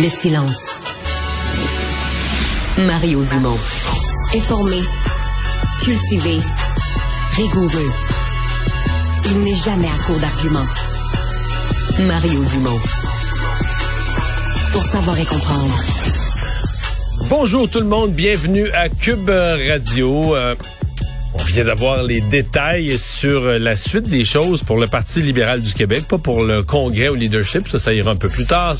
le silence. Mario Dumont. Informé, cultivé, rigoureux. Il n'est jamais à court d'arguments. Mario Dumont. Pour savoir et comprendre. Bonjour tout le monde, bienvenue à Cube Radio. Euh, vient d'avoir les détails sur la suite des choses pour le Parti libéral du Québec, pas pour le congrès au leadership, ça, ça ira un peu plus tard.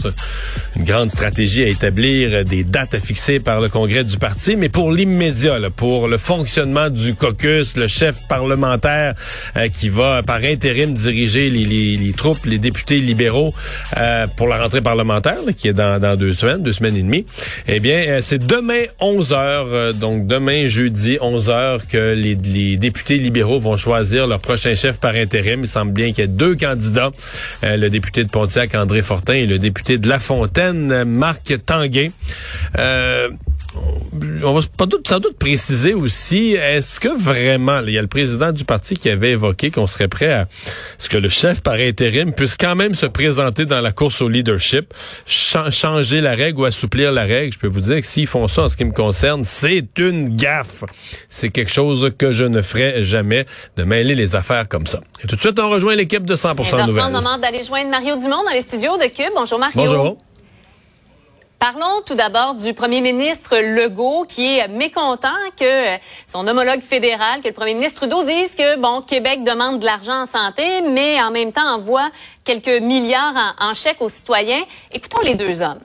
Une grande stratégie à établir, des dates à fixer par le congrès du parti, mais pour l'immédiat, pour le fonctionnement du caucus, le chef parlementaire euh, qui va par intérim diriger les, les, les troupes, les députés libéraux euh, pour la rentrée parlementaire, qui est dans, dans, deux semaines, deux semaines et demie. Eh bien, euh, c'est demain 11 heures, donc demain jeudi 11 heures que les les députés libéraux vont choisir leur prochain chef par intérim. Il semble bien qu'il y ait deux candidats, euh, le député de Pontiac, André Fortin, et le député de La Fontaine, Marc Tanguay. Euh, on va pas doute, sans doute préciser aussi, est-ce que vraiment, il y a le président du parti qui avait évoqué qu'on serait prêt à ce que le chef par intérim puisse quand même se présenter dans la course au leadership, changer la règle ou assouplir la règle? Je peux vous dire que s'ils font ça en ce qui me concerne, c'est une gaffe. C'est quelque chose que je ne ferai jamais, de mêler les affaires comme ça. Et tout de suite, on rejoint l'équipe de 100% Nouvelles. C'est le moment d'aller joindre Mario Dumont dans les studios de Cube. Bonjour Mario. Bonjour. Parlons tout d'abord du premier ministre Legault qui est mécontent que son homologue fédéral, que le premier ministre Trudeau dise que bon Québec demande de l'argent en santé, mais en même temps envoie quelques milliards en, en chèques aux citoyens. Écoutons les deux hommes.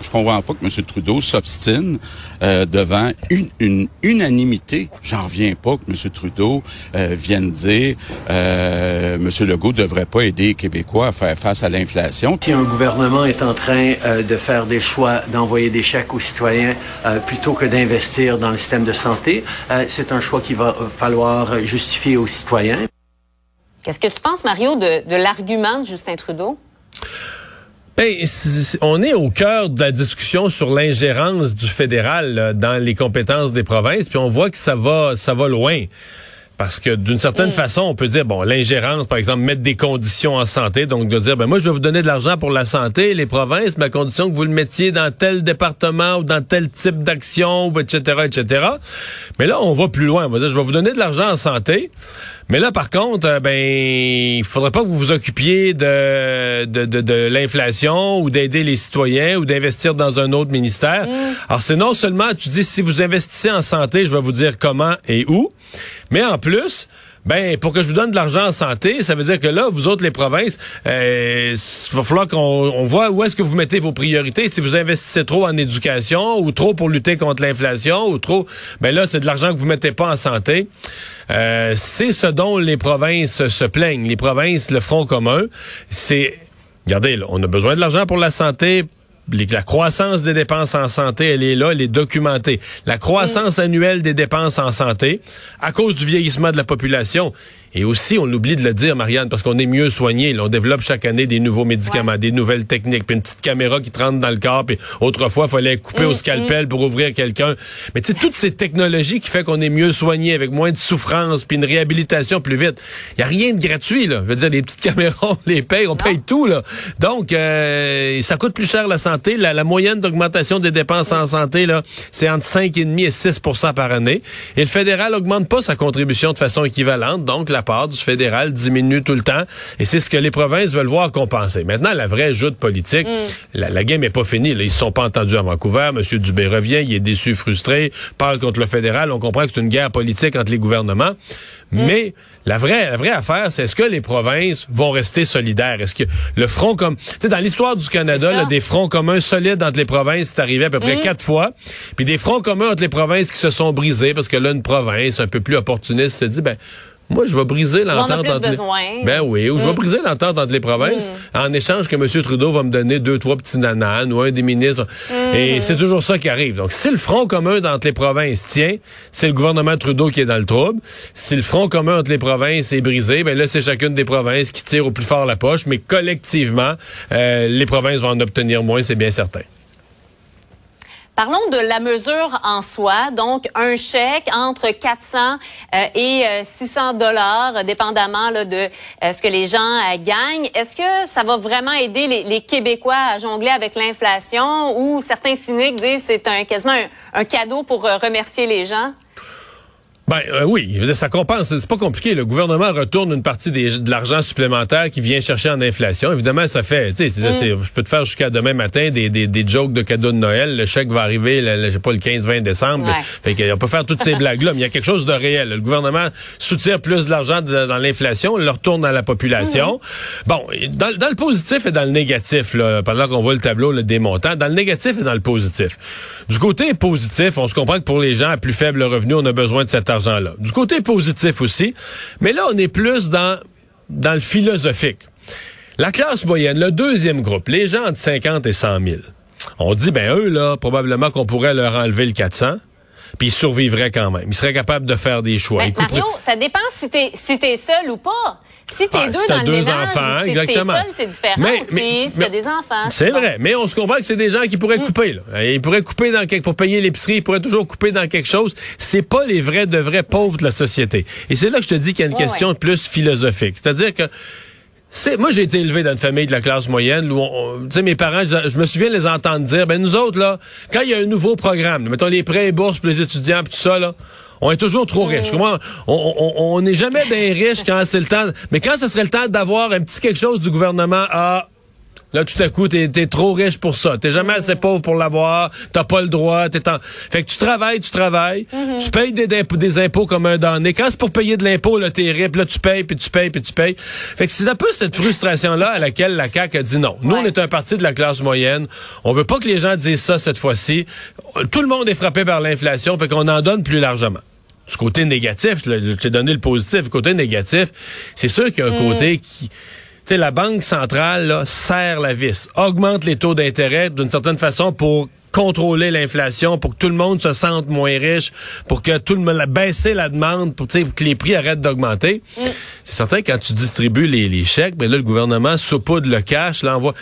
Je comprends pas que M. Trudeau s'obstine euh, devant une, une unanimité. J'en reviens pas que M. Trudeau euh, vienne dire euh, M. Legault devrait pas aider les Québécois à faire face à l'inflation. Si un gouvernement est en train euh, de faire des choix d'envoyer des chèques aux citoyens euh, plutôt que d'investir dans le système de santé, euh, c'est un choix qu'il va falloir justifier aux citoyens. Qu'est-ce que tu penses, Mario, de, de l'argument de Justin Trudeau? Ben, on est au cœur de la discussion sur l'ingérence du fédéral là, dans les compétences des provinces, puis on voit que ça va, ça va loin. Parce que d'une certaine façon, on peut dire, bon, l'ingérence, par exemple, mettre des conditions en santé, donc de dire, ben moi, je vais vous donner de l'argent pour la santé, les provinces, mais à condition que vous le mettiez dans tel département ou dans tel type d'action, etc., etc. Mais là, on va plus loin. On va dire, je vais vous donner de l'argent en santé, mais là, par contre, euh, ben, il faudrait pas que vous vous occupiez de, de, de, de l'inflation ou d'aider les citoyens ou d'investir dans un autre ministère. Alors, c'est non seulement, tu dis, si vous investissez en santé, je vais vous dire comment et où, mais en plus, ben pour que je vous donne de l'argent en santé, ça veut dire que là, vous autres les provinces, euh, il va falloir qu'on on voit où est-ce que vous mettez vos priorités. Si vous investissez trop en éducation ou trop pour lutter contre l'inflation ou trop, ben là c'est de l'argent que vous mettez pas en santé. Euh, c'est ce dont les provinces se plaignent. Les provinces, le Front commun, c'est Regardez, là, on a besoin de l'argent pour la santé, la croissance des dépenses en santé, elle est là, elle est documentée. La croissance annuelle des dépenses en santé, à cause du vieillissement de la population, et aussi, on oublie de le dire, Marianne, parce qu'on est mieux soigné. Là, on développe chaque année des nouveaux médicaments, ouais. des nouvelles techniques, puis une petite caméra qui te rentre dans le corps. Puis autrefois, il fallait couper mmh, au scalpel mmh. pour ouvrir quelqu'un. Mais tu sais, toutes ces technologies qui fait qu'on est mieux soigné, avec moins de souffrance, puis une réhabilitation plus vite. Il y a rien de gratuit, là. Je veux dire, les petites caméras, on les paye, on non. paye tout, là. Donc, euh, ça coûte plus cher la santé. La, la moyenne d'augmentation des dépenses en santé, là, c'est entre 5,5 et 6% par année. Et le fédéral augmente pas sa contribution de façon équivalente. Donc, la part du fédéral diminue tout le temps. Et c'est ce que les provinces veulent voir compenser. Maintenant, la vraie joute politique, mm. la, game est pas finie. Là. Ils se sont pas entendus à Vancouver. M. Dubé revient, il est déçu, frustré, parle contre le fédéral. On comprend que c'est une guerre politique entre les gouvernements. Mm. Mais la vraie, la vraie affaire, c'est est-ce que les provinces vont rester solidaires? Est-ce que le front comme, tu sais, dans l'histoire du Canada, là, des fronts communs solides entre les provinces, c'est arrivé à peu près mm. quatre fois. Puis des fronts communs entre les provinces qui se sont brisés parce que là, une province un peu plus opportuniste se dit, ben, moi, je vais briser l'entente entre les... Ben oui, ou je vais mm. briser l'entente entre les provinces mm. en échange que M. Trudeau va me donner deux, trois petits nananes ou un des ministres. Et c'est toujours ça qui arrive. Donc, si le front commun entre les provinces tient, c'est le gouvernement Trudeau qui est dans le trouble. Si le front commun entre les provinces est brisé, ben là, c'est chacune des provinces qui tire au plus fort la poche. Mais collectivement, euh, les provinces vont en obtenir moins, c'est bien certain. Parlons de la mesure en soi, donc un chèque entre 400 euh, et 600 euh, dollars, dépendamment de euh, ce que les gens gagnent. Est-ce que ça va vraiment aider les, Québécois à jongler avec l'inflation ou certains cyniques disent c'est un quasiment un cadeau pour remercier les gens? Ben euh, oui, ça compense. C'est pas compliqué. Le gouvernement retourne une partie des, de l'argent supplémentaire qui vient chercher en inflation. Évidemment, ça fait. Tu sais, mm. je peux te faire jusqu'à demain matin des, des, des, jokes de cadeaux de Noël. Le chèque va arriver, le, je sais pas, le 15-20 décembre. Fait qu'on peut faire toutes ces blagues-là, mais il y a quelque chose de réel. Le gouvernement soutient plus de l'argent dans l'inflation, le retourne à la population. Mm. Bon, dans, dans, le positif et dans le négatif, là, pendant qu'on voit le tableau le des montants, dans le négatif et dans le positif. Du côté positif, on se comprend que pour les gens à plus faible revenu, on a besoin de cet Du côté positif aussi, mais là, on est plus dans, dans le philosophique. La classe moyenne, le deuxième groupe, les gens entre 50 et 100 000, on dit, ben eux, là, probablement qu'on pourrait leur enlever le 400 puis ils survivraient quand même. Ils seraient capables de faire des choix. Ben, Mario, ça dépend si t'es si es seul ou pas. Si t'es ah, deux dans le deux enfants, si exactement. seul, c'est différent mais, mais, si t'as des enfants. C'est vrai, mais on se comprend que c'est des gens qui pourraient mm. couper. Là. Ils pourraient couper dans quelque, pour payer l'épicerie, ils pourraient toujours couper dans quelque chose. C'est pas les vrais de vrais pauvres de la société. Et c'est là que je te dis qu'il y a une question plus philosophique. C'est-à-dire que c'est moi j'ai été élevé dans une famille de la classe moyenne où tu sais mes parents je, me souviens les entendre dire ben nous autres là quand il y a un nouveau programme mettons les prêts et bourses pour les étudiants pis tout ça là on est toujours trop riche. On n'est jamais des riches quand c'est le temps. Mais quand ce serait le temps d'avoir un petit quelque chose du gouvernement, ah, Là, tout à coup, t'es es trop riche pour ça. T'es jamais assez pauvre pour l'avoir. T'as pas le droit. T'es en... Fait que tu travailles, tu travailles. Mm-hmm. Tu payes des, des, impôts comme un donné. Quand c'est pour payer de l'impôt, là, t'es riche. Là, tu payes, puis tu payes, puis tu payes. Fait que c'est un peu cette frustration-là à laquelle la CAQ a dit non. Nous, on est un parti de la classe moyenne. On veut pas que les gens disent ça cette fois-ci. Tout le monde est frappé par l'inflation. Fait qu'on en donne plus largement du côté négatif, je t'ai donné le positif, le côté négatif, c'est sûr qu'il y a un mm. côté qui... Tu sais, la Banque centrale là, serre la vis, augmente les taux d'intérêt d'une certaine façon pour contrôler l'inflation, pour que tout le monde se sente moins riche, pour que tout le monde baisser la demande, pour que les prix arrêtent d'augmenter. Mm. C'est certain quand tu distribues les, chèques, ben là, le gouvernement saupoudre le cash, l'envoie.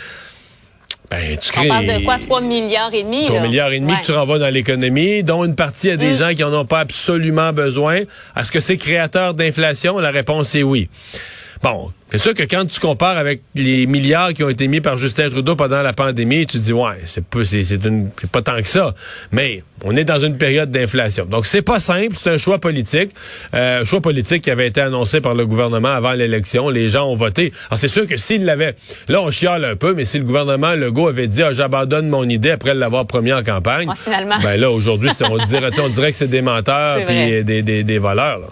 Ben, tu crées... On parle de quoi? 3 milliards et demi? 3 milliards et demi que tu renvoies dans l'économie, dont une partie à des mm. gens qui en ont pas absolument besoin. Est-ce que c'est créateur d'inflation? La réponse est oui. Bon, c'est sûr que quand tu compares avec les milliards qui ont été mis par Justin Trudeau pendant la pandémie, tu te dis ouais, c'est pas c'est pas tant que ça. Mais on est dans une période d'inflation. Donc c'est pas simple, c'est un choix politique, euh, un choix politique qui avait été annoncé par le gouvernement avant l'élection. Les gens ont voté. Alors c'est sûr que s'il l'avait, là on chiale un peu, mais si le gouvernement Legault avait dit ah, j'abandonne mon idée après l'avoir promis en campagne, finalement. ben là aujourd'hui on dirait on dirait que c'est des menteurs puis des, des, des voleurs. Là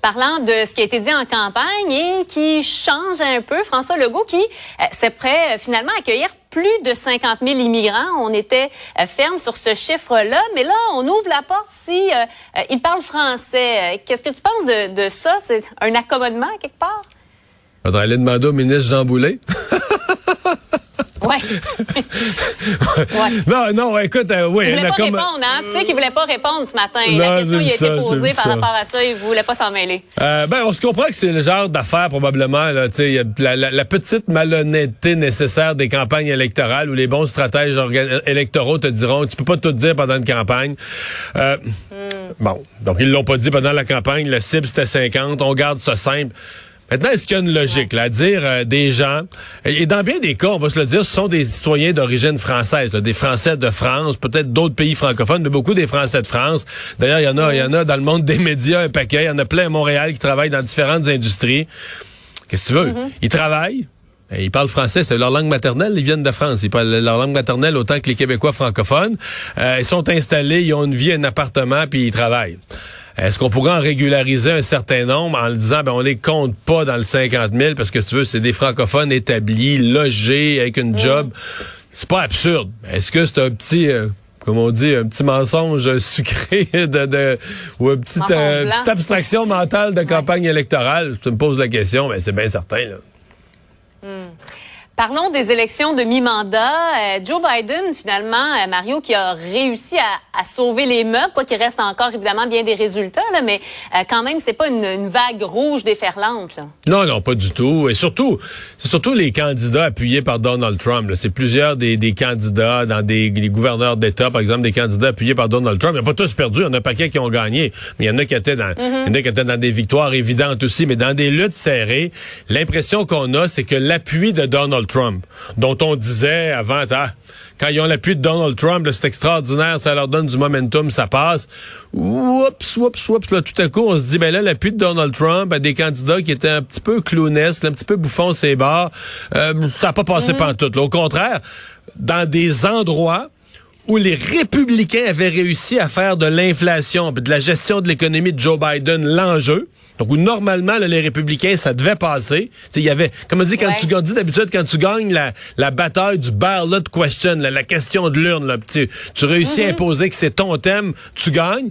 parlant de ce qui a été dit en campagne et qui change un peu. François Legault qui euh, s'est prêt euh, finalement à accueillir plus de 50 000 immigrants. On était euh, ferme sur ce chiffre-là, mais là, on ouvre la porte si il parle français. Qu'est-ce que tu penses de, ça? C'est un accommodement quelque part? Faudrait aller ministre Jean. Ouais. Non, non, écoute, euh, oui. Il voulait pas répondre, hein? Tu sais qu'il voulait pas répondre ce matin. la question il a été posée par rapport à ça, il voulait pas s'en mêler. Euh, ben, on se comprend que c'est le genre d'affaire probablement, là, tu sais, la, la, la, petite malhonnêteté nécessaire des campagnes électorales où les bons stratèges électoraux te diront, tu peux pas tout dire pendant une campagne. Euh, hmm. Bon, donc ils l'ont pas dit pendant la campagne, le cible c'était 50, on garde ça simple. Maintenant, est-ce qu'il y a une logique là, à dire euh, des gens, et dans bien des cas, on va se le dire, ce sont des citoyens d'origine française, des Français de France, peut-être d'autres pays francophones, mais beaucoup des Français de France. D'ailleurs, il y en a, il y en a dans le monde des médias un paquet. Il y en a plein à Montréal qui travaillent dans différentes industries. Qu'est-ce que tu veux? Mm-hmm. Ils travaillent. et Ils parlent français, c'est leur langue maternelle. Ils viennent de France. Ils parlent leur langue maternelle autant que les Québécois francophones. Euh, ils sont installés, ils ont une vie, un appartement, puis ils travaillent. Est-ce qu'on pourrait en régulariser un certain nombre en le disant, ben on les compte pas dans le 50 000 parce que si tu veux, c'est des francophones établis, logés, avec une job. C'est pas absurde. Est-ce que c'est un petit, euh, comme on dit, un petit mensonge sucré de, de ou une petite, euh, petite abstraction mentale de campagne électorale? Tu me poses la question, mais c'est bien certain, là. Parlons des élections de mi-mandat. Euh, Joe Biden, finalement, euh, Mario, qui a réussi à, à sauver les meubles, quoi qu'il reste encore évidemment bien des résultats, là, mais euh, quand même, c'est pas une, une vague rouge déferlante. Là. Non, non, pas du tout. Et surtout, c'est surtout les candidats appuyés par Donald Trump. C'est plusieurs des, des candidats dans des les gouverneurs d'État, par exemple, des candidats appuyés par Donald Trump. Il n'y a pas tous perdu. Il y en a un paquet qui ont gagné. Mais il y en a qui étaient dans, il y en a qui étaient dans des victoires évidentes aussi, mais dans des luttes serrées. L'impression qu'on a, c'est que l'appui de Donald Trump, dont on disait avant, ah, quand ils ont l'appui de Donald Trump, c'est extraordinaire, ça leur donne du momentum, ça passe. Oups, oups, oups, là, tout à coup, on se dit, ben là, l'appui de Donald Trump à des candidats qui étaient un petit peu clownesques, un petit peu bouffons ses barres, euh, ça n'a pas passé pantoute. Là. Au contraire, dans des endroits où les républicains avaient réussi à faire de l'inflation, de la gestion de l'économie de Joe Biden l'enjeu. Donc, où normalement, là, les républicains, ça devait passer. Il y avait, comme on dit, quand Ouais. tu dit d'habitude, quand tu gagnes la, la bataille du ballot question, la, la question de l'urne, là, tu, tu réussis à imposer que c'est ton thème, tu gagnes.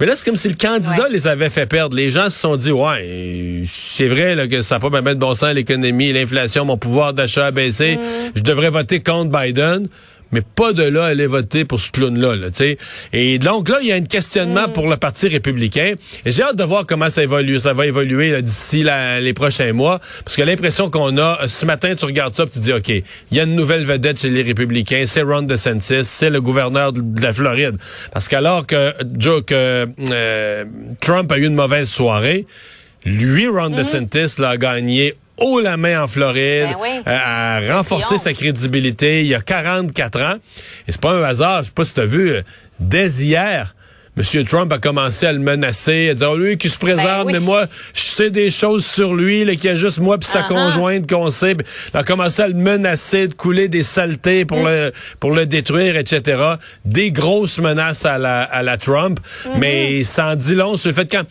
Mais là, c'est comme si le candidat Ouais. les avait fait perdre. Les gens se sont dit, ouais, c'est vrai là, que ça n'a pas bien de bon sens l'économie, l'inflation, mon pouvoir d'achat a baissé. Je devrais voter contre Biden. Mais pas de là à aller voter pour ce clown-là, là, tu sais. Et donc là, il y a un questionnement pour le Parti républicain. Et j'ai hâte de voir comment ça évolue. Ça va évoluer d'ici les prochains mois. Parce que l'impression qu'on a, euh, ce matin, tu regardes ça, puis tu dis, OK, il y a une nouvelle vedette chez les républicains, c'est Ron DeSantis, c'est le gouverneur de, la Floride. Parce qu'alors que, Joe, que euh, Trump a eu une mauvaise soirée, lui, Ron DeSantis, l'a gagné haut la main en Floride, Ben oui. euh, a renforcé Triomphe. sa crédibilité. Il y a 44 ans. Et c'est pas un hasard. Je sais pas si tu as vu, euh, dès hier, M. Trump a commencé à le menacer, à dire, oh, lui qui se présente, Ben oui. mais moi, je sais des choses sur lui, là, qu'il y a juste moi puis sa Uh-huh. conjointe qu'on sait. Il a commencé à le menacer de couler des saletés pour, Mm. le, pour le détruire, etc. Des grosses menaces à la, à la Trump. Mm-hmm. Mais ça en dit long sur le fait que quand,